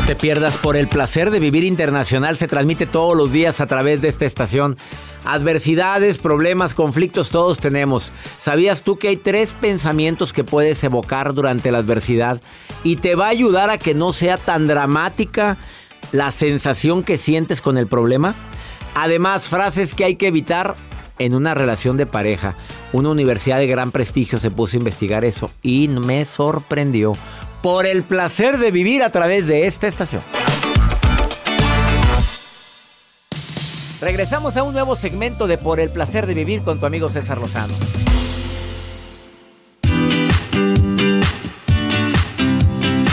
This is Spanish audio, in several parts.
No te pierdas por el placer de vivir internacional. Se transmite todos los días a través de esta estación. Adversidades, problemas, conflictos, todos tenemos. ¿Sabías tú que hay tres pensamientos que puedes evocar durante la adversidad? Y te va a ayudar a que no sea tan dramática la sensación que sientes con el problema. Además, frases que hay que evitar en una relación de pareja. Una universidad de gran prestigio se puso a investigar eso y me sorprendió por el placer de vivir a través de esta estación. Regresamos a un nuevo segmento de Por el placer de vivir con tu amigo César Lozano.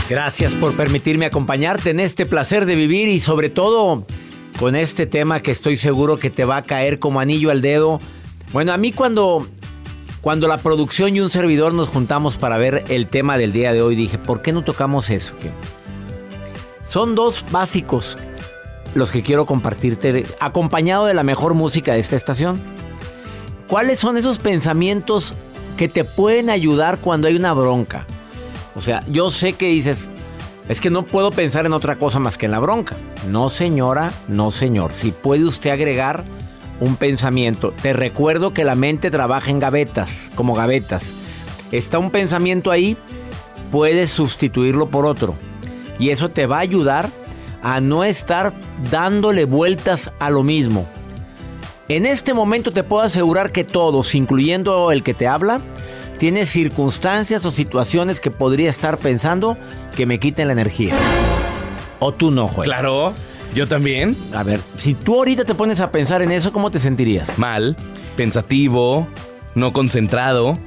Gracias por permitirme acompañarte en este placer de vivir y sobre todo con este tema que estoy seguro que te va a caer como anillo al dedo. Bueno, a mí cuando cuando la producción y un servidor nos juntamos para ver el tema del día de hoy, dije, ¿por qué no tocamos eso? Son dos básicos los que quiero compartirte, acompañado de la mejor música de esta estación. ¿Cuáles son esos pensamientos que te pueden ayudar cuando hay una bronca? O sea, yo sé que dices, es que no puedo pensar en otra cosa más que en la bronca. No, señora, no, señor. Si puede usted agregar un pensamiento. Te recuerdo que la mente trabaja en gavetas, como gavetas. Está un pensamiento ahí, puedes sustituirlo por otro. Y eso te va a ayudar a no estar dándole vueltas a lo mismo. En este momento te puedo asegurar que todos, incluyendo el que te habla, tiene circunstancias o situaciones que podría estar pensando que me quiten la energía. O tú no, Joel. Claro. Yo también. A ver, si tú ahorita te pones a pensar en eso, ¿cómo te sentirías? Mal, pensativo, no concentrado.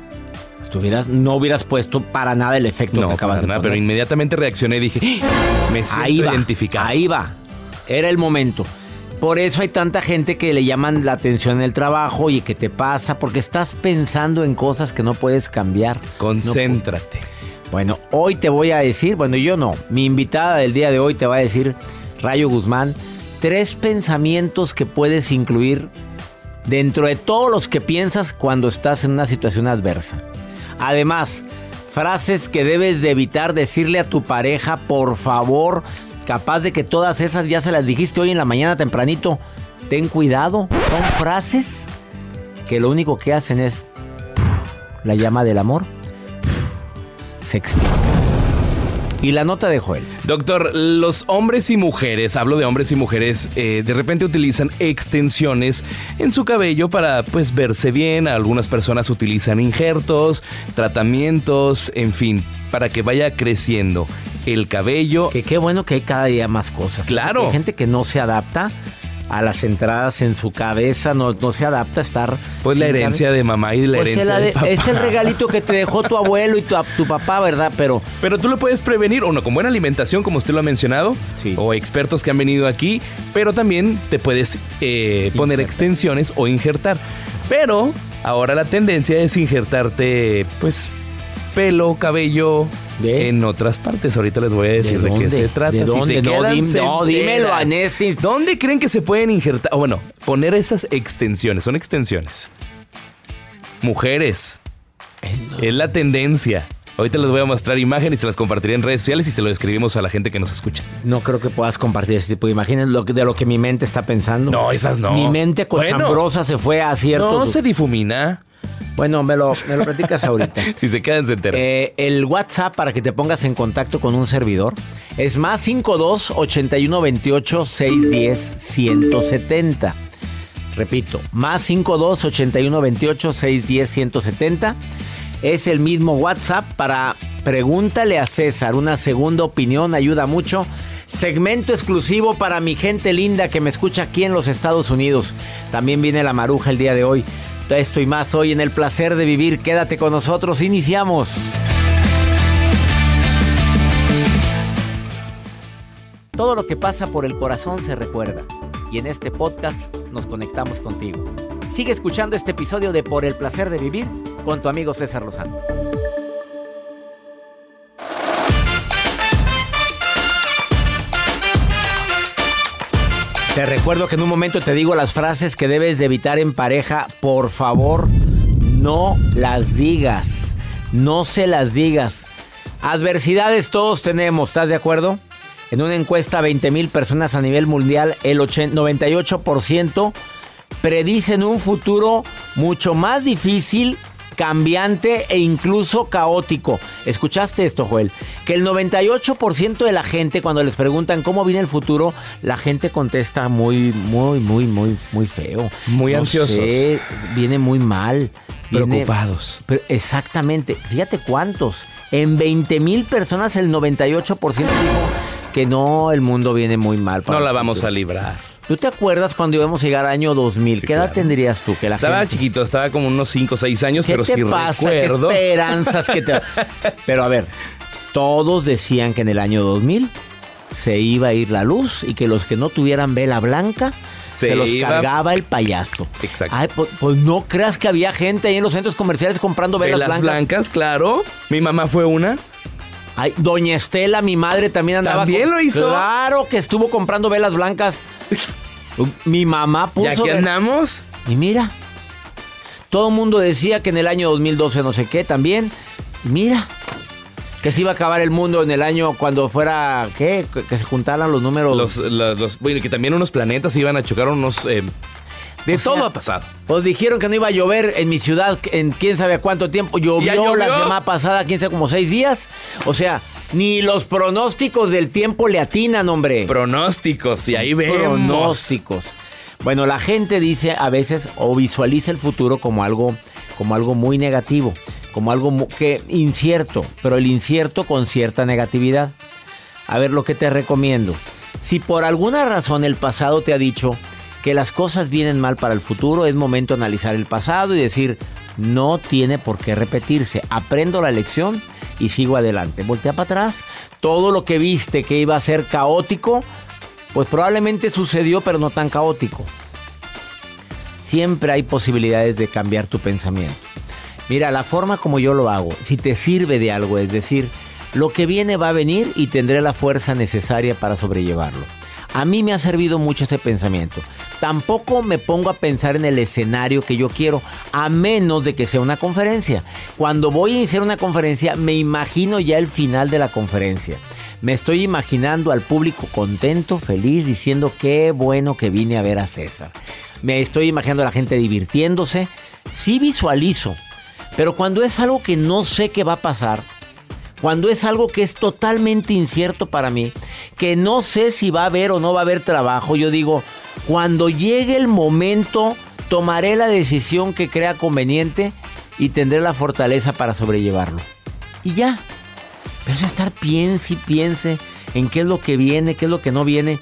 No hubieras puesto para nada el efecto que acabas de nada, Pero inmediatamente reaccioné y dije, ¡Ah! me siento ahí va, identificado. Ahí va. Era el momento. Por eso hay tanta gente que le llaman la atención en el trabajo y que te pasa porque estás pensando en cosas que no puedes cambiar. Concéntrate. bueno, hoy te voy a decir, bueno, yo no, mi invitada del día de hoy te va a decir Rayo Guzmán, tres pensamientos que puedes incluir dentro de todos los que piensas cuando estás en una situación adversa. Además, frases que debes de evitar decirle a tu pareja, por favor, capaz de que todas esas ya se las dijiste hoy en la mañana tempranito. Ten cuidado, son frases que lo único que hacen es la llama del amor. Sexto. Y la nota de Joel. Doctor, los hombres y mujeres, hablo de hombres y mujeres, eh, de repente utilizan extensiones en su cabello para pues verse bien. Algunas personas utilizan injertos, tratamientos, en fin, para que vaya creciendo el cabello. Que qué bueno que hay cada día más cosas. Claro. Hay gente que no se adapta a las entradas en su cabeza, no, no se adapta a estar. Pues la herencia de mamá y la pues herencia de, papá. Este es el regalito que te dejó tu abuelo y tu, tu, papá, ¿verdad? Pero. Pero tú lo puedes prevenir, o no, con buena alimentación, como usted lo ha mencionado, sí. o expertos que han venido aquí, pero también te puedes eh, poner extensiones o injertar. Pero ahora la tendencia es injertarte, pues, pelo, cabello, en otras partes. Ahorita les voy a decir de, qué se trata. ¿De dónde? no, dímelo, Anestis. ¿Dónde creen que se pueden injertar? O bueno, poner esas extensiones. Son extensiones. Mujeres. Es la tendencia. Ahorita les voy a mostrar imágenes y se las compartiré en redes sociales y se lo escribimos a la gente que nos escucha. No creo que puedas compartir ese tipo de imágenes de lo que mi mente está pensando. No, esas no. Mi mente cochambrosa se fue a cierto. No se difumina. Bueno, me lo, me lo platicas ahorita. si se quedan, se enteran. Eh, el WhatsApp para que te pongas en contacto con un servidor es más 52 81 28 610 170. Repito, más 52 81 28 610 170. Es el mismo WhatsApp para pregúntale a César. Una segunda opinión ayuda mucho. Segmento exclusivo para mi gente linda que me escucha aquí en los Estados Unidos. También viene la maruja el día de hoy. Esto y más hoy en el placer de vivir. Quédate con nosotros, iniciamos. Todo lo que pasa por el corazón se recuerda y en este podcast nos conectamos contigo. Sigue escuchando este episodio de Por el placer de vivir con tu amigo César Lozano. Te recuerdo que en un momento te digo las frases que debes de evitar en pareja. Por favor, no las digas. No se las digas. Adversidades todos tenemos, ¿estás de acuerdo? En una encuesta a 20 mil personas a nivel mundial, el 98% predicen un futuro mucho más difícil cambiante e incluso caótico. ¿Escuchaste esto, Joel? Que el 98% de la gente cuando les preguntan cómo viene el futuro, la gente contesta muy, muy, muy, muy, muy feo. Muy ansiosos. viene muy mal. Preocupados. exactamente. Fíjate cuántos. En 20 mil personas el 98% dijo que no, el mundo viene muy mal. no la vamos a librar. ¿Tú te acuerdas cuando íbamos a llegar al año 2000? ¿Qué edad tendrías tú? Que la estaba chiquito, estaba como unos 5 o 6 años, pero te sí pasa? recuerdo. ¿Qué esperanzas que te... Pero a ver, todos decían que en el año 2000 se iba a ir la luz y que los que no tuvieran vela blanca se, los cargaba el payaso. Exacto. Ay, pues, pues, no creas que había gente ahí en los centros comerciales comprando velas, velas blancas. claro. Mi mamá fue una. Ay, Doña Estela, mi madre también andaba. ¿También lo hizo? Claro que estuvo comprando velas blancas. Mi mamá puso. ¿Y aquí andamos? Y mira, todo el mundo decía que en el año 2012 no sé qué también. Y mira, que se iba a acabar el mundo en el año cuando fuera, ¿qué? Que se juntaran los números. Los, los, bueno, que también unos planetas iban a chocar unos... Eh, de todo ha pasado. Pues dijeron que no iba a llover en mi ciudad en quién sabe cuánto tiempo. Llovió, la semana pasada, quién sabe, como seis días. O sea, ni los pronósticos del tiempo le atinan, hombre. Pronósticos, y ahí vemos. Pronósticos. Bueno, la gente dice a veces o visualiza el futuro como algo, como algo muy negativo, como algo que incierto, pero el incierto con cierta negatividad. A ver lo que te recomiendo. Si por alguna razón el pasado te ha dicho que las cosas vienen mal para el futuro, es momento de analizar el pasado y decir, no tiene por qué repetirse. Aprendo la lección y sigo adelante. Voltea para atrás. Todo lo que viste que iba a ser caótico, pues probablemente sucedió, pero no tan caótico. Siempre hay posibilidades de cambiar tu pensamiento. Mira, la forma como yo lo hago, si te sirve de algo, es decir, lo que viene va a venir y tendré la fuerza necesaria para sobrellevarlo. A mí me ha servido mucho ese pensamiento. Tampoco me pongo a pensar en el escenario que yo quiero, a menos de que sea una conferencia. Cuando voy a iniciar una conferencia, me imagino ya el final de la conferencia. Me estoy imaginando al público contento, feliz, diciendo qué bueno que vine a ver a César. Me estoy imaginando a la gente divirtiéndose. Sí visualizo. Pero cuando es algo que no sé qué va a pasar, cuando es algo que es totalmente incierto para mí, que no sé si va a haber o no va a haber trabajo, yo digo, cuando llegue el momento, tomaré la decisión que crea conveniente y tendré la fortaleza para sobrellevarlo. Y ya. Pero es estar piense y piense en qué es lo que viene, qué es lo que no viene.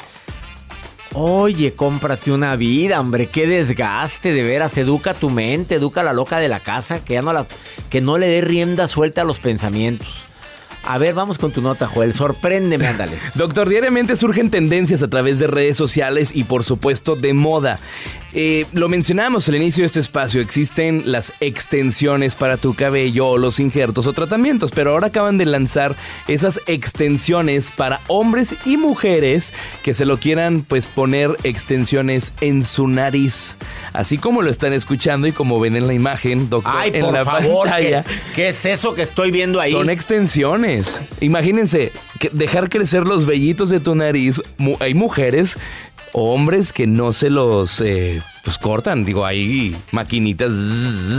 Oye, cómprate una vida, hombre, qué desgaste, de veras, educa tu mente, educa a la loca de la casa, que ya no la, que no le dé rienda suelta a los pensamientos. A ver, vamos con tu nota, Joel. Sorpréndeme, ándale. Doctor, diariamente surgen tendencias a través de redes sociales y, por supuesto, de moda. Eh, lo mencionamos al inicio de este espacio, existen las extensiones para tu cabello, los injertos o tratamientos, pero ahora acaban de lanzar esas extensiones para hombres y mujeres que se lo quieran pues poner extensiones en su nariz. Así como lo están escuchando y como ven en la imagen, doctor, Ay, en la pantalla. ¿qué, es eso que estoy viendo ahí? Son extensiones. Imagínense, dejar crecer los vellitos de tu nariz. Hay mujeres hombres que no se los eh, pues cortan. Digo, hay maquinitas,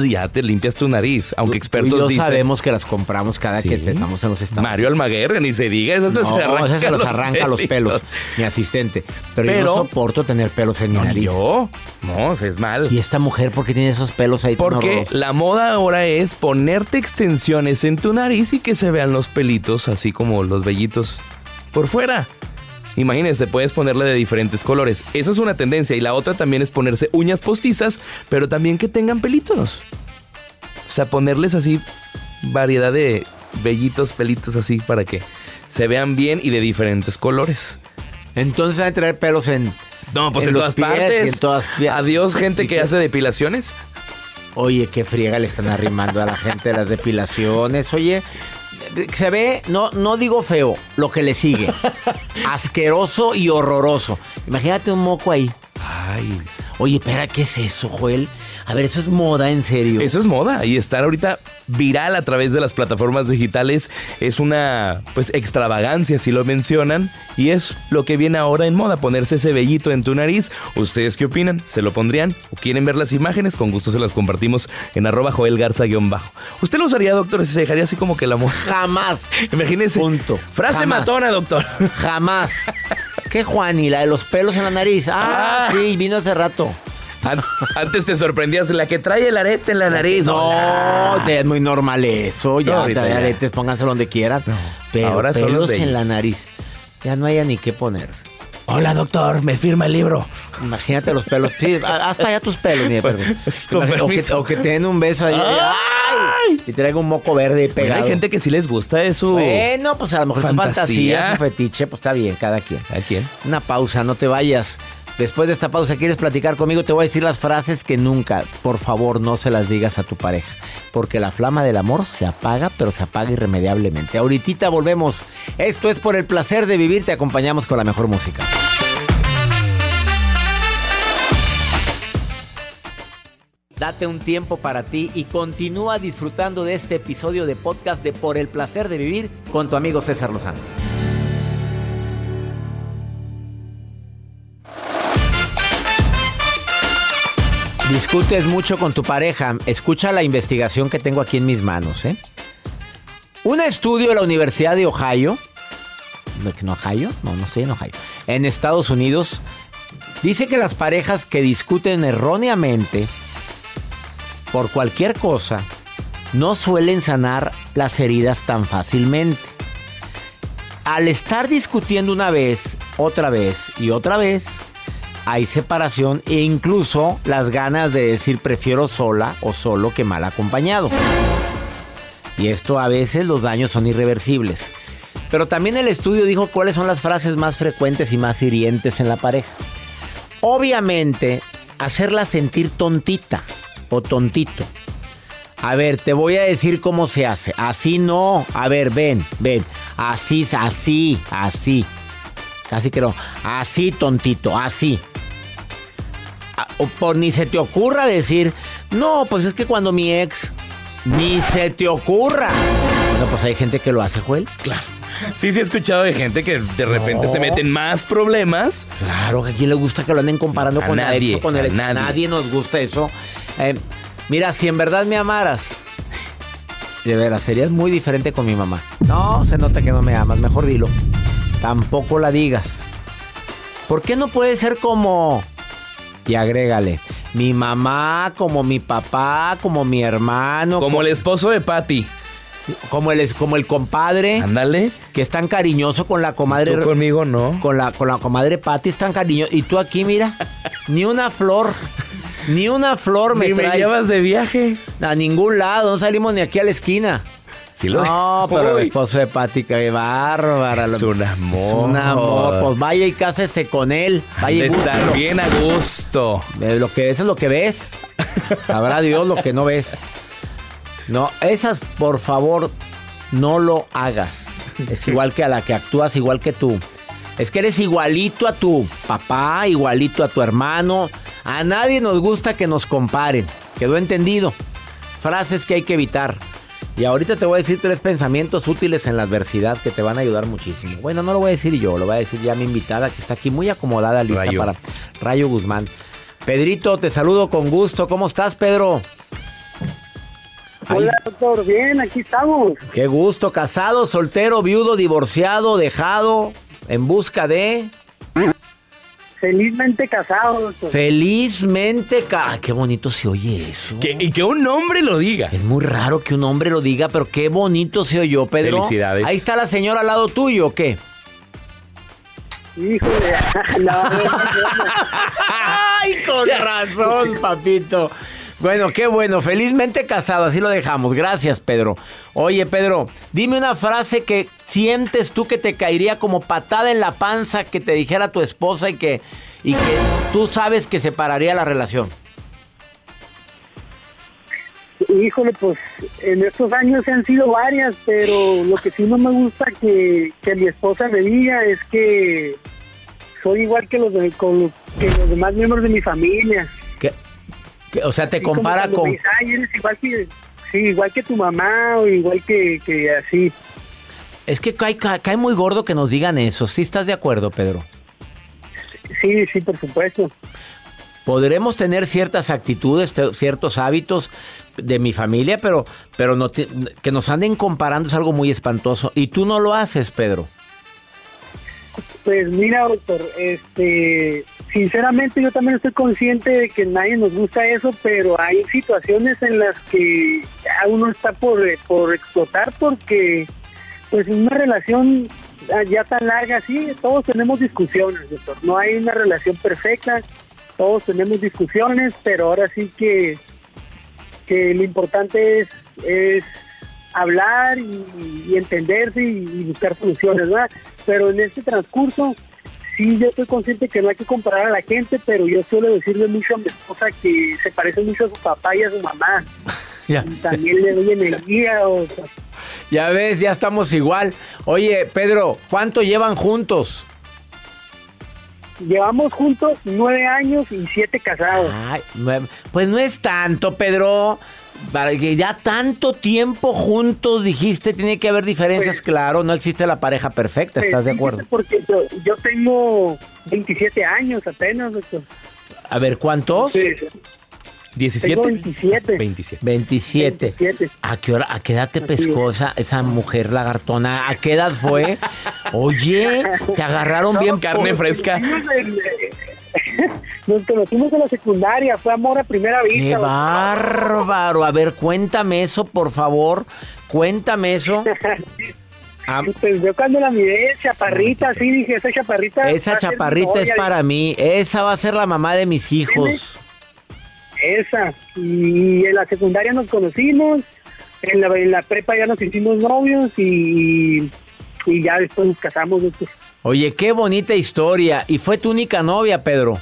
ya te limpias tu nariz. Aunque expertos y sabemos que las compramos cada que estamos en los Estados Mario Almaguer, ni se diga, eso se arranca, se los arranca los pelos. Mi asistente. Pero, yo no soporto tener pelos en mi nariz. Yo, no, es mal. ¿Y esta mujer por qué tiene esos pelos ahí Porque la moda ahora es ponerte extensiones en tu nariz y que se vean los pelitos, así como los vellitos por fuera. Imagínense, puedes ponerle de diferentes colores. Esa es una tendencia. Y la otra también es ponerse uñas postizas, pero también que tengan pelitos. O sea, ponerles así variedad de vellitos, pelitos así para que se vean bien y de diferentes colores. Entonces hay que traer pelos en. No, pues en, todas partes. En todas Adiós, gente que hace depilaciones. Oye, qué friega le están arrimando a la gente las depilaciones. Oye, se ve, no, no digo feo, lo que le sigue. Asqueroso y horroroso. Imagínate un moco ahí. Ay. Oye, espera, ¿qué es eso, Joel? A ver, eso es moda, en serio. Eso es moda y estar ahorita viral a través de las plataformas digitales es una pues extravagancia si lo mencionan y es lo que viene ahora en moda, ponerse ese vellito en tu nariz. ¿Ustedes qué opinan? ¿Se lo pondrían? ¿O quieren ver las imágenes? Con gusto se las compartimos en arroba Joel Garza-bajo. ¿Usted lo usaría, doctor? ¿Se dejaría así como que el amor? Jamás. Imagínese. Punto. Frase matona, doctor. Jamás. ¿Qué Juani? La de los pelos en la nariz. ah. ah. sí, vino hace rato. Antes te sorprendías la que trae el arete en la nariz. No, es muy normal eso. Ya, trae aretes, pónganselo donde quieran. Pero Ahora pelos en la nariz. Ya no haya ni qué ponerse. Hola, doctor, me firma el libro. Imagínate los pelos. Sí, haz para allá tus pelos, mi o, que, o que te den un beso ahí. ¡Ay! Y traiga un moco verde pegado. hay gente que sí les gusta eso. Bueno, pues a lo mejor fantasía. su fantasía, su fetiche, pues está bien, cada quien. Cada quien. Una pausa, no te vayas. Después de esta pausa, ¿quieres platicar conmigo? Te voy a decir las frases que nunca, por favor, no se las digas a tu pareja. Porque la flama del amor se apaga, pero se apaga irremediablemente. Ahorita volvemos. Esto es por el placer de vivir. Te acompañamos con la mejor música. Date un tiempo para ti y continúa disfrutando de este episodio de podcast de Por el placer de vivir con tu amigo César Lozano. Discutes mucho con tu pareja. Escucha la investigación que tengo aquí en mis manos. ¿eh? Un estudio de la Universidad de Ohio. ¿En Ohio? No, no Ohio. En Estados Unidos. Dice que las parejas que discuten erróneamente por cualquier cosa no suelen sanar las heridas tan fácilmente. Al estar discutiendo una vez, otra vez y otra vez, hay separación e incluso las ganas de decir prefiero sola o solo que mal acompañado. Y esto a veces los daños son irreversibles. Pero también el estudio dijo cuáles son las frases más frecuentes y más hirientes en la pareja. Obviamente, hacerla sentir tontita o tontito. A ver, te voy a decir cómo se hace. Así no. A ver, ven, ven. Así, así, así. Casi que no. Así, tontito, así o por ni se te ocurra decir, no, pues es que cuando mi ex, ni se te ocurra. Bueno, pues hay gente que lo hace, Joel. Claro. Sí, sí he escuchado de gente que de repente se meten más problemas. Claro, ¿a quién le gusta que lo anden comparando con nadie, el con el ex? Nadie. nadie. nos gusta eso. Eh, mira, si en verdad me amaras, de veras, serías muy diferente con mi mamá. No, se nota que no me amas, mejor dilo. Tampoco la digas. ¿Por qué no puede ser como y agrégale. Mi mamá, como mi papá, como mi hermano. Como, el esposo de Patty. Como el, como el compadre. Ándale. Que es tan cariñoso con la comadre. ¿Tú conmigo no. Con la, con la comadre Patty es tan cariñoso. Y tú aquí, mira, ni una flor. Ni una flor me ni me llevas de viaje. A ningún lado. No salimos ni aquí a la esquina no, pero el esposo de Pati, qué bárbara. Es un amor. Es un amor. Pues vaya y cásese con él. Vaya y estar bien a gusto. Lo que ves es lo que ves. Sabrá Dios lo que no ves. No, esas, por favor, no lo hagas. Es igual que a la que actúas, igual que tú. Es que eres igualito a tu papá, igualito a tu hermano. A nadie nos gusta que nos comparen. ¿Quedó entendido? Frases que hay que evitar. Y ahorita te voy a decir tres pensamientos útiles en la adversidad que te van a ayudar muchísimo. Bueno, no lo voy a decir yo, lo voy a decir ya mi invitada que está aquí muy acomodada, lista para Rayo Guzmán. Pedrito, te saludo con gusto. ¿Cómo estás, Pedro? Hola, doctor. Bien, aquí estamos. Qué gusto. Casado, soltero, viudo, divorciado, dejado, en busca de... Felizmente casado. Felizmente casado. Qué bonito se oye eso. y que un hombre lo diga. Es muy raro que un hombre lo diga, pero qué bonito se oyó, Pedro. Felicidades. Ahí está la señora al lado tuyo, ¿o qué? Híjole, no, Ay, con razón, papito. Bueno, qué bueno, felizmente casado, así lo dejamos. Gracias, Pedro. Oye, Pedro, dime una frase que sientes tú que te caería como patada en la panza que te dijera tu esposa y que, y que tú sabes que separaría la relación. Híjole, pues en estos años han sido varias, pero lo que sí no me gusta que, que mi esposa me diga es que soy igual que los, de, con, que los demás miembros de mi familia. ¿Qué? ¿Qué? O sea, te compara con... dice, "Ay, eres igual que, sí, igual que tu mamá o igual que, que así. Es que cae, cae, cae muy gordo que nos digan eso. ¿Sí estás de acuerdo, Pedro? Sí, sí, por supuesto. Podremos tener ciertas actitudes, ciertos hábitos de mi familia, pero, pero no te- que nos anden comparando es algo muy espantoso. Y tú no lo haces, Pedro. Pues mira, doctor, este, sinceramente yo también estoy consciente de que nadie nos gusta eso, pero hay situaciones en las que ya uno está por, por explotar porque pues en una relación ah, ya tan larga así, todos tenemos discusiones, doctor. No hay una relación perfecta, todos tenemos discusiones, pero ahora sí que, que lo importante es, es hablar y, y entenderse y, y buscar soluciones, ¿verdad? Pero en este transcurso, sí, yo estoy consciente que no hay que comparar a la gente, pero yo suelo decirle mucho a mi esposa que se parece mucho a su papá y a su mamá. Ya, también le doy energía. O, sea, ya ves, ya estamos igual. Oye, Pedro, ¿cuánto llevan juntos? llevamos juntos nueve años y siete casados. Ay, pues no es tanto, Pedro. Para que ya tanto tiempo juntos dijiste, tiene que haber diferencias, Pues- claro, no existe la pareja perfecta, ¿estás de acuerdo? Porque yo, yo tengo 27 años apenas, doctor. A ver, ¿cuántos? Sí, 17. Tengo 27. 27. 27. 27. ¿A qué hora, a qué edad te pescó esa, esa mujer lagartona? ¿A qué edad fue? Oye, te agarraron bien carne por- fresca. Nos conocimos en, eh, Nos conocimos en la secundaria, fue amor a primera vista. ¡Qué bárbaro! A ver, cuéntame eso, por favor. Cuéntame eso. Ah, Pues yo cuando la miré, chaparrita, así dije, esa chaparrita. esa chaparrita es novia". para mí. Esa va a ser la mamá de mis hijos. Esa. Y en la secundaria nos conocimos, en la, en la prepa ya nos hicimos novios y, y ya después nos casamos. doctor. Oye, qué bonita historia. ¿Y fue tu única novia, Pedro?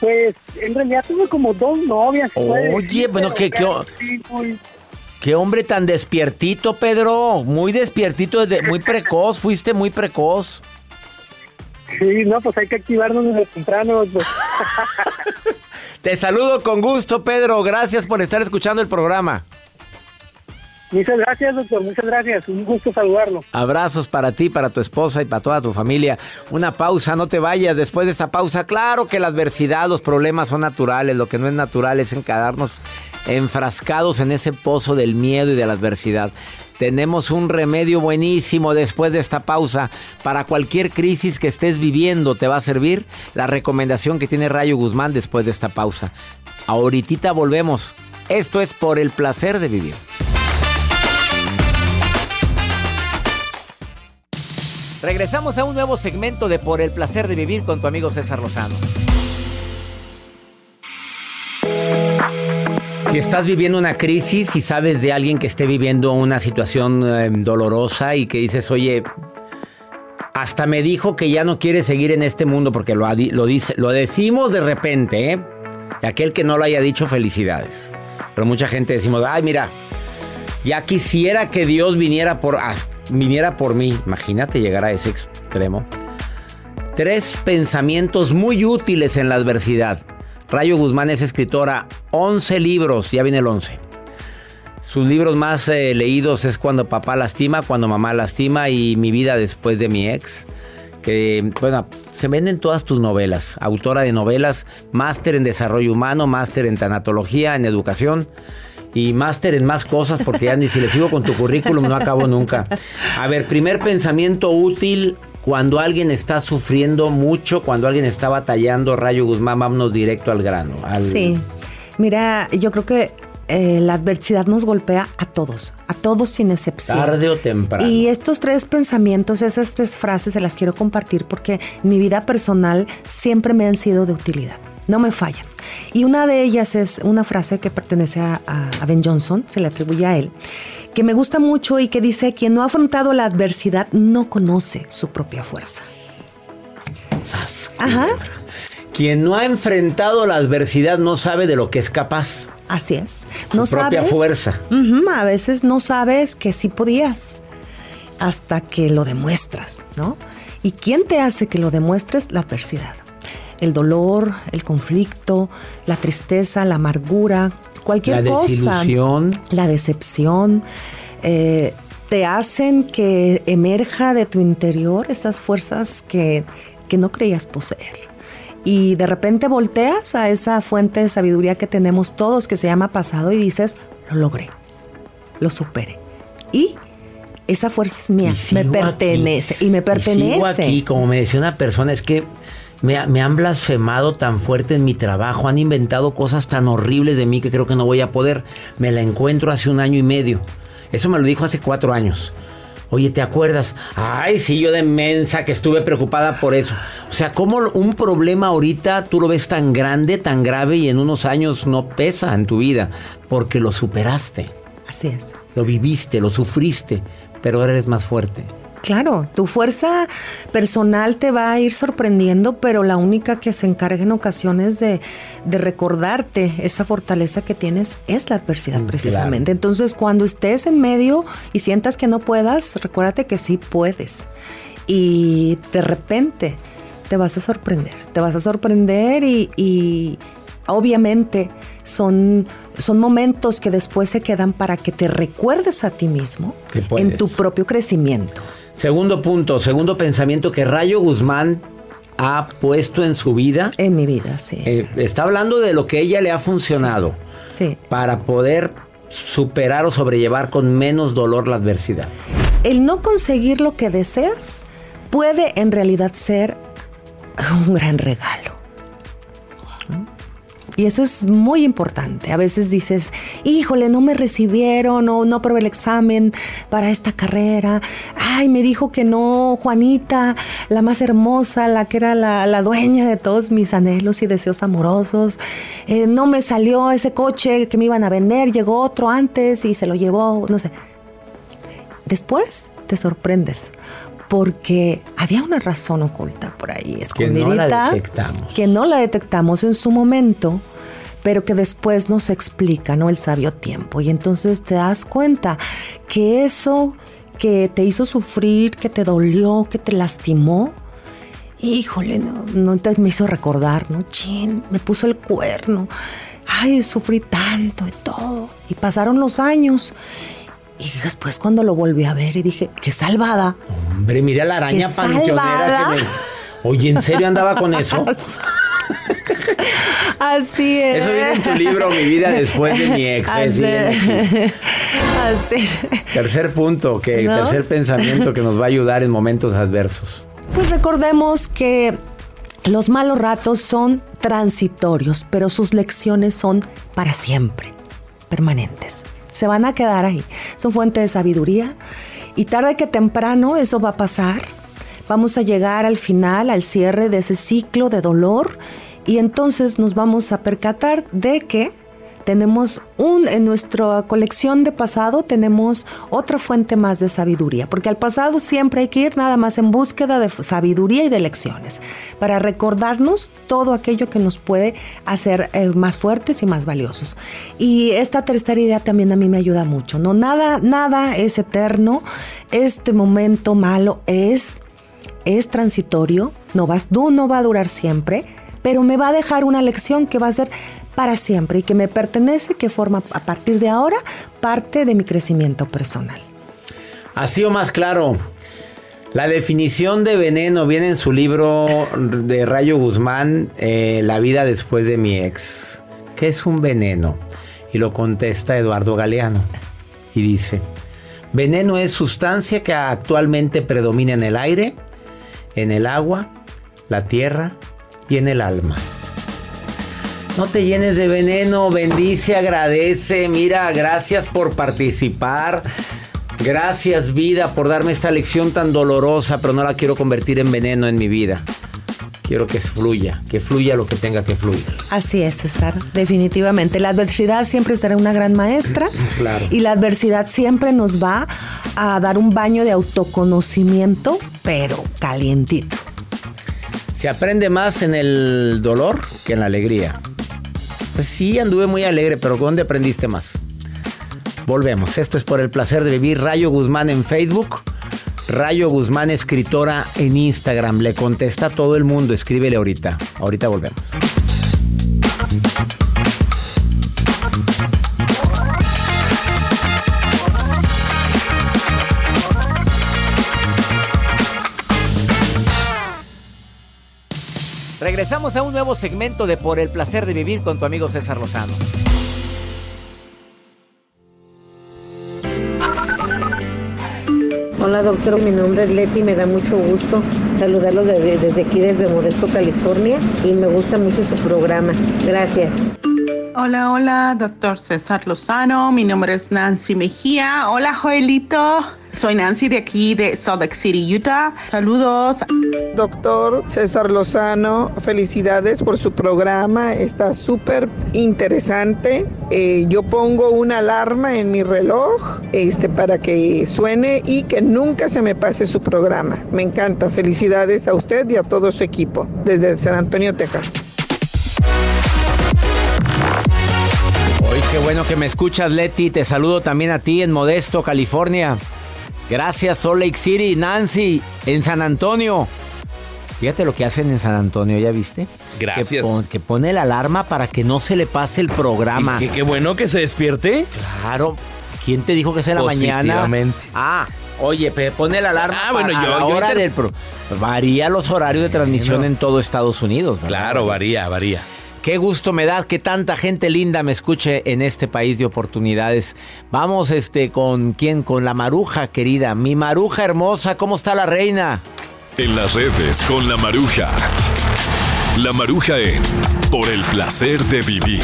Pues en realidad tuve como dos novias. Oye, decir, bueno, sí, muy- Qué hombre tan despiertito, Pedro. Muy despiertito, desde, muy precoz. Fuiste muy precoz. Sí, no, pues hay que activarnos desde temprano. doctor. Te saludo con gusto, Pedro. Gracias por estar escuchando el programa. Muchas gracias, doctor, muchas gracias. Un gusto saludarlo. Abrazos para ti, para tu esposa y para toda tu familia. Una pausa, no te vayas. Después de esta pausa, claro que la adversidad, los problemas son naturales. Lo que no es natural es encadarnos enfrascados en ese pozo del miedo y de la adversidad. Tenemos un remedio buenísimo después de esta pausa. Para cualquier crisis que estés viviendo, te va a servir la recomendación que tiene Rayo Guzmán después de esta pausa. Ahorita volvemos. Esto es por el placer de vivir. Regresamos a un nuevo segmento de Por el placer de vivir con tu amigo César Lozano. Si estás viviendo una crisis y sabes de alguien que esté viviendo una situación eh, dolorosa y que dices, oye, hasta me dijo que ya no quiere seguir en este mundo porque lo, dice, lo decimos de repente, ¿eh? Y aquel que no lo haya dicho, felicidades. Pero mucha gente decimos, ay, mira, ya quisiera que Dios viniera por, ah, viniera por mí. Imagínate llegar a ese extremo. Tres pensamientos muy útiles en la adversidad. Rayo Guzmán es escritora, 11 libros, ya viene el 11. Sus libros más eh, leídos es Cuando papá lastima, Cuando mamá lastima y Mi vida después de mi ex. Que, bueno, se venden todas tus novelas. Autora de novelas, máster en desarrollo humano, máster en tanatología, en educación y máster en más cosas porque ya ni si le sigo con tu currículum no acabo nunca. A ver, primer pensamiento útil cuando alguien está sufriendo mucho, cuando alguien está batallando, Rayo Guzmán, vámonos directo al grano. al- Sí. Mira, yo creo que eh, la adversidad nos golpea a todos, a todos sin excepción. Tarde o temprano. Y estos tres pensamientos, esas tres frases se las quiero compartir porque en mi vida personal siempre me han sido de utilidad. No me fallan. Y una de ellas es una frase que pertenece a, a Ben Johnson, se le atribuye a él, que me gusta mucho y que dice, quien no ha afrontado la adversidad no conoce su propia fuerza. Ajá. Quien no ha enfrentado la adversidad no sabe de lo que es capaz. Así es. No Su propia fuerza. a veces no sabes que sí podías hasta que lo demuestras, ¿no? ¿Y quién te hace que lo demuestres? La adversidad. El dolor, el conflicto, la tristeza, la amargura, cualquier cosa. La desilusión. La decepción. Eh, te hacen que emerja de tu interior esas fuerzas que, que no creías poseer y de repente volteas a esa fuente de sabiduría que tenemos todos que se llama pasado y dices, lo logré, lo superé. Y esa fuerza es mía, me pertenece y me pertenece. Y aquí, como me decía una persona, es que me, me, han blasfemado tan fuerte en mi trabajo, han inventado cosas tan horribles de mí que creo que no voy a poder. Me la encuentro hace un año y medio. Eso me lo dijo hace cuatro años. Oye, ¿te acuerdas? Ay, sí, yo de mensa que estuve preocupada por eso. O sea, ¿cómo un problema ahorita tú lo ves tan grande, tan grave y en unos años no pesa en tu vida? Porque lo superaste. Así es. Lo viviste, lo sufriste, pero ahora eres más fuerte. Claro, tu fuerza personal te va a ir sorprendiendo, pero la única que se encarga en ocasiones de, recordarte esa fortaleza que tienes es la adversidad mm, precisamente. Entonces, cuando estés en medio y sientas que no puedas, recuérdate que sí puedes. Y de repente te vas a sorprender, te vas a sorprender y, obviamente son, son momentos que después se quedan para que te recuerdes a ti mismo en tu propio crecimiento. Segundo punto, segundo pensamiento que Rayo Guzmán ha puesto en su vida. En mi vida, sí. Eh, está hablando de lo que ella le ha funcionado. Sí. Para poder superar o sobrellevar con menos dolor la adversidad. El no conseguir lo que deseas puede en realidad ser un gran regalo. Y eso es muy importante. A veces dices, híjole, no me recibieron o no probé el examen para esta carrera. Ay, me dijo que no, Juanita, la más hermosa, la que era la, dueña de todos mis anhelos y deseos amorosos. Eh, no me salió ese coche que me iban a vender, llegó otro antes y se lo llevó, no sé. Después te sorprendes porque había una razón oculta por ahí, escondidita. Que no la detectamos. Que no la detectamos en su momento, pero que después nos explica, ¿no? El sabio tiempo. Y entonces te das cuenta que eso que te hizo sufrir, que te dolió, que te lastimó, híjole, no, no te me hizo recordar, ¿no? Chin, me puso el cuerno. Ay, sufrí tanto y todo. Y pasaron los años y después cuando lo volví a ver y dije, qué salvada. Hombre, mira la araña panteonera que me... Oye, ¿en serio andaba con eso? Así es. Eso viene en tu libro, Mi vida después de mi ex. Así. Así. Tercer punto, que tercer pensamiento que nos va a ayudar en momentos adversos. Pues recordemos que los malos ratos son transitorios, pero sus lecciones son para siempre, permanentes se van a quedar ahí. Son fuente de sabiduría y tarde que temprano eso va a pasar. Vamos a llegar al final, al cierre de ese ciclo de dolor y entonces nos vamos a percatar de que tenemos un, en nuestra colección de pasado tenemos otra fuente más de sabiduría, porque al pasado siempre hay que ir nada más en búsqueda de sabiduría y de lecciones, para recordarnos todo aquello que nos puede hacer eh, más fuertes y más valiosos. Y esta tercera idea también a mí me ayuda mucho, ¿no? Nada, nada es eterno, este momento malo es, es transitorio, no va, no va a durar siempre, pero me va a dejar una lección que va a ser para siempre y que me pertenece, que forma a partir de ahora parte de mi crecimiento personal. Así o más claro. La definición de veneno viene en su libro de Rayo Guzmán, eh, La vida después de mi ex. ¿Qué es un veneno? Y lo contesta Eduardo Galeano. Y dice, veneno es sustancia que actualmente predomina en el aire, en el agua, la tierra y en el alma. No te llenes de veneno, bendice, agradece. Mira, gracias por participar. Gracias vida por darme esta lección tan dolorosa, pero no la quiero convertir en veneno en mi vida. Quiero que fluya, que fluya lo que tenga que fluir. Así es, César, definitivamente. La adversidad siempre será una gran maestra. Claro. Y la adversidad siempre nos va a dar un baño de autoconocimiento, pero calientito. Se aprende más en el dolor que en la alegría. Pues sí, anduve muy alegre, pero ¿dónde aprendiste más? Volvemos. Esto es por el placer de vivir. Rayo Guzmán en Facebook. Rayo Guzmán, escritora en Instagram. Le contesta a todo el mundo. Escríbele ahorita. Ahorita volvemos. Regresamos a un nuevo segmento de Por el placer de vivir con tu amigo César Lozano. Hola doctor, mi nombre es Leti, me da mucho gusto saludarlos desde, desde aquí, desde Modesto, California, y me gusta mucho su programa. Gracias. Hola, hola, doctor César Lozano. Mi nombre es Nancy Mejía. Hola, Joelito. Soy Nancy de aquí de Salt Lake City, Utah. Saludos. Doctor César Lozano, felicidades por su programa. Está súper interesante. Eh, yo pongo una alarma en mi reloj este, para que suene y que nunca se me pase su programa. Me encanta. Felicidades a usted y a todo su equipo desde San Antonio, Texas. Qué bueno que me escuchas, Leti. Te saludo también a ti en Modesto, California. Gracias, Salt Lake City, Nancy, en San Antonio. Fíjate lo que hacen en San Antonio, ¿ya viste? Gracias. Que, pon- que pone la alarma para que no se le pase el programa. Y que- qué bueno que se despierte. Claro. ¿Quién te dijo que es en la mañana? Ah, oye, pone la alarma Ah, bueno, para yo- la yo hora inter- del pro- Varía los horarios de transmisión en todo Estados Unidos. ¿verdad? Claro, varía, varía. Qué gusto me da que tanta gente linda me escuche en este país de oportunidades. Vamos este con quién, con la Maruja querida, mi Maruja hermosa, ¿cómo está la reina? En las redes con la Maruja. La Maruja en Por el placer de vivir.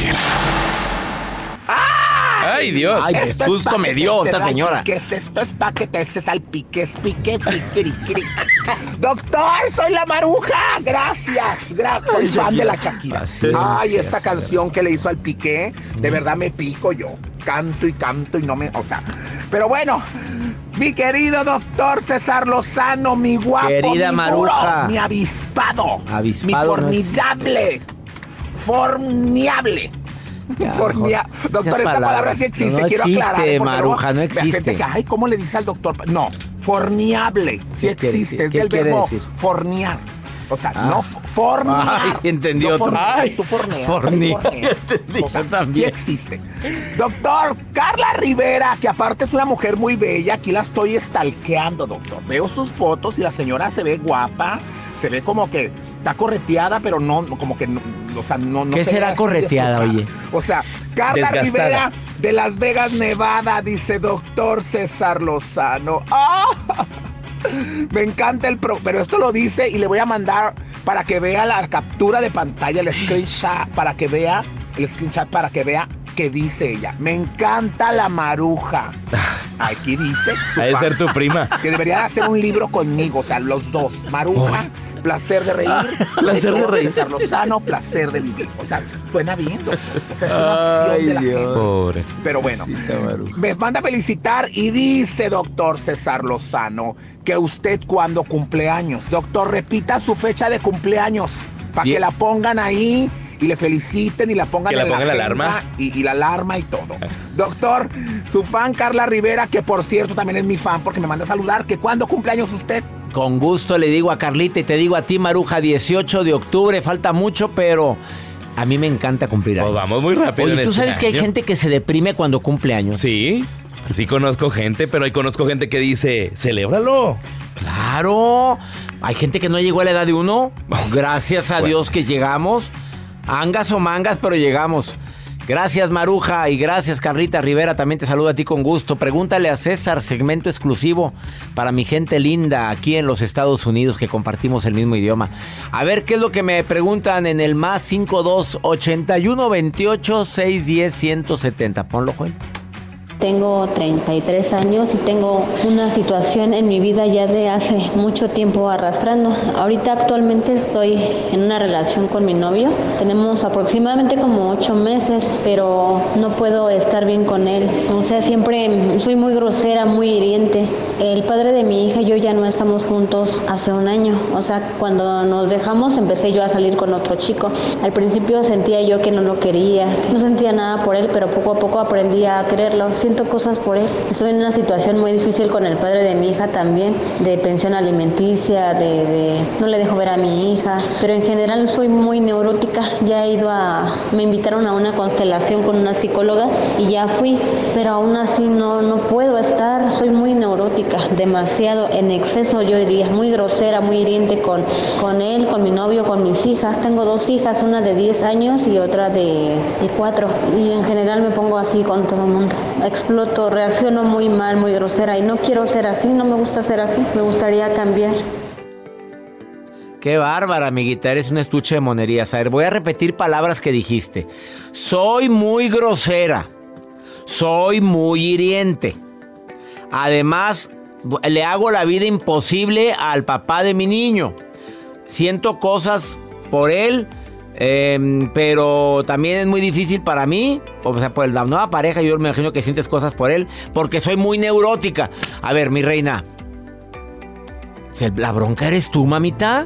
Ay, Dios. Ay, qué susto me dio esta señora. ¿Qué es esto? Es pa' que te al pique, es pique, pique, pique. Doctor, soy la maruja. Gracias, gracias. Soy fan de la Shakira. Ay, esta canción que le hizo al pique, de verdad me pico yo. Canto y canto y no me. O sea. Pero bueno, mi querido doctor César Lozano, mi guapo. Querida mi Maruja. duro, mi avispado. Avispado no Mi existe. formidable. Ya, Fornia- mejor. Doctor, esta palabra sí existe, No quiero existe, aclarar. Porque Maruja, no la existe. gente que, Ay, ¿cómo le dice al doctor? No, forniable. Sí ¿Qué quiere existe, decir? es ¿Qué del quiere verbo decir? fornear. O sea, Ah. no f- fornear. Ay, entendí otro. Ay, tú forneas. fornear. Entendí O sea, también. Sí existe. Doctor, Carla Rivera, que aparte es una mujer muy bella, aquí la estoy estalqueando, doctor. Veo sus fotos y la señora se ve guapa, se ve como que está correteada, pero no, como que no, o sea, no, no ¿Qué se será correteada, oye? O sea, Carla Desgastada. Rivera de Las Vegas, Nevada, dice doctor César Lozano. ¡Ah! Me encanta el pro, pero esto lo dice y le voy a mandar para que vea la captura de pantalla, el screenshot, para que vea, el screenshot para que vea qué dice ella. Me encanta la maruja. Aquí dice. Ha de ser tu prima. Que debería de hacer un libro conmigo, o sea, los dos. Maruja, placer de reír. Placer de reír. César Lozano, placer de vivir. O sea, suena bien, doctor. O sea, es una opción de la gente. Pobre. Pero bueno, me manda a felicitar y dice, doctor César Lozano, que usted cuando cumpleaños, doctor, repita su fecha de cumpleaños para que la pongan ahí y le feliciten y la pongan Que la en ponga la agenda alarma. Y, y la alarma y todo. Doctor, su fan Carla Rivera, que por cierto también es mi fan porque me manda a saludar, que cuando cumpleaños usted. Con gusto le digo a Carlita y te digo a ti, Maruja, 18 de octubre, falta mucho, pero a mí me encanta cumplir Pues años. vamos muy rápido Oye, ¿tú este sabes que hay gente que se deprime cuando cumple años? Sí, sí conozco gente, pero ahí conozco gente que dice, celébralo. Claro. Hay gente que no llegó a la edad de uno. Gracias a Dios que llegamos. Angas o mangas, pero llegamos. Gracias Maruja y gracias Carlita Rivera, también te saludo a ti con gusto. Pregúntale a César, segmento exclusivo para mi gente linda aquí en los Estados Unidos que compartimos el mismo idioma. A ver qué es lo que me preguntan en el más 52 81 28 610 170. Ponlo, Joel. Tengo 33 años y tengo una situación en mi vida ya de hace mucho tiempo arrastrando. Ahorita actualmente estoy en una relación con mi novio. Tenemos aproximadamente como 8 meses, pero no puedo estar bien con él. O sea, siempre soy muy grosera, muy hiriente. El padre de mi hija y yo ya no estamos juntos hace un año. O sea, cuando nos dejamos empecé yo a salir con otro chico. Al principio sentía yo que no lo quería. No sentía nada por él, pero poco a poco aprendí a quererlo siento cosas por él. Estoy en una situación muy difícil con el padre de mi hija también, de pensión alimenticia, de, no le dejo ver a mi hija, pero en general soy muy neurótica. Ya he ido a, me invitaron a una constelación con una psicóloga y ya fui, pero aún así no, no puedo estar, soy muy neurótica, demasiado en exceso, yo diría, muy grosera, muy hiriente con, con él, con mi novio, con mis hijas. Tengo dos hijas, una de 10 años y otra de, de 4. Y en general me pongo así con todo el mundo exploto, reacciono muy mal, muy grosera y no quiero ser así, no me gusta ser así, me gustaría cambiar. Qué bárbara, amiguita, eres un estuche de monerías. A ver, voy a repetir palabras que dijiste. Soy muy grosera. Soy muy hiriente. Además, le hago la vida imposible al papá de mi niño. Siento cosas por él Em, pero también es muy difícil para mí, o sea, por la nueva pareja, yo me imagino que sientes cosas por él, porque soy muy neurótica. A ver, mi reina, ¿la bronca eres tú, mamita?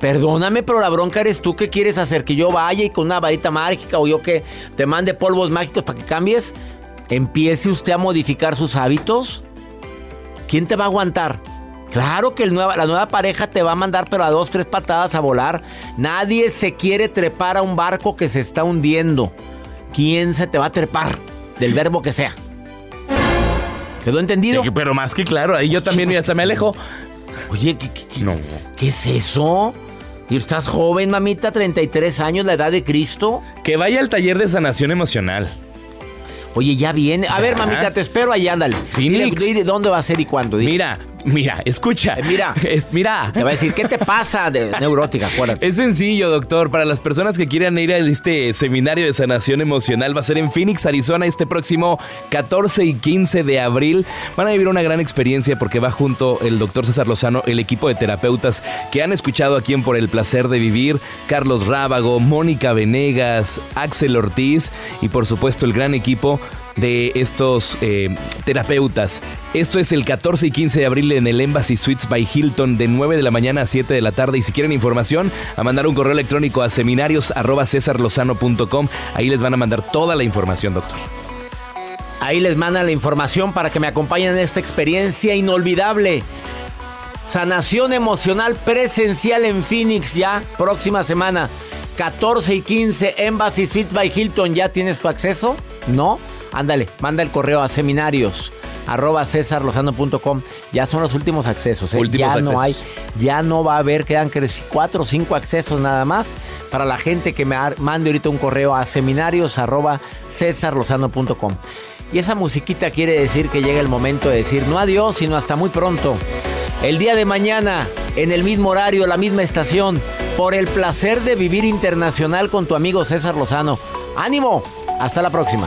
Perdóname, pero la bronca eres tú que quieres hacer que yo vaya y con una varita mágica o yo que te mande polvos mágicos para que cambies. Empiece usted a modificar sus hábitos. ¿Quién te va a aguantar? Claro que la nueva pareja te va a mandar pero a dos, tres patadas a volar. Nadie se quiere trepar a un barco que se está hundiendo. ¿Quién se te va a trepar? Del verbo que sea. ¿Quedó entendido? pero más que claro, ahí yo también hasta me alejo. Oye, ¿qué, ¿qué es eso? ¿Y estás joven, mamita? 33 años, la edad de Cristo. Que vaya al taller de sanación emocional. Oye, ya viene. A ver, mamita, te espero ahí, ándale. Phoenix. ¿Dónde va a ser y cuándo? Mira, Mira, escucha. Eh, mira. Es, mira. Te va a decir, ¿qué te pasa de neurótica? Acuérdate. Es sencillo, doctor. Para las personas que quieran ir a este seminario de sanación emocional, va a ser en Phoenix, Arizona, este próximo 14 y 15 de abril. Van a vivir una gran experiencia porque va junto el doctor César Lozano, el equipo de terapeutas que han escuchado aquí en Por el Placer de Vivir, Carlos Rábago, Mónica Venegas, Axel Ortiz y por supuesto el gran equipo de estos eh, terapeutas. Esto es el 14 y 15 de abril en el Embassy Suites by Hilton de 9 de la mañana a 7 de la tarde. Y si quieren información, a mandar un correo electrónico a seminarios Ahí les van a mandar toda la información, doctor. Ahí les mandan la información para que me acompañen en esta experiencia inolvidable. Sanación emocional presencial en Phoenix ya próxima semana. 14 y 15 Embassy Suites by Hilton. ¿Ya tienes tu acceso? ¿No? Ándale, manda el correo a seminarios arroba. Ya son los últimos accesos. ¿eh? ya no hay, ya no va a haber, quedan cuatro o cinco accesos nada más para la gente que me mande ahorita un correo a seminarios arroba. Y esa musiquita quiere decir que llega el momento de decir no adiós, sino hasta muy pronto. El día de mañana, en el mismo horario, la misma estación, por el placer de vivir internacional con tu amigo César Lozano. ¡Ánimo! Hasta la próxima.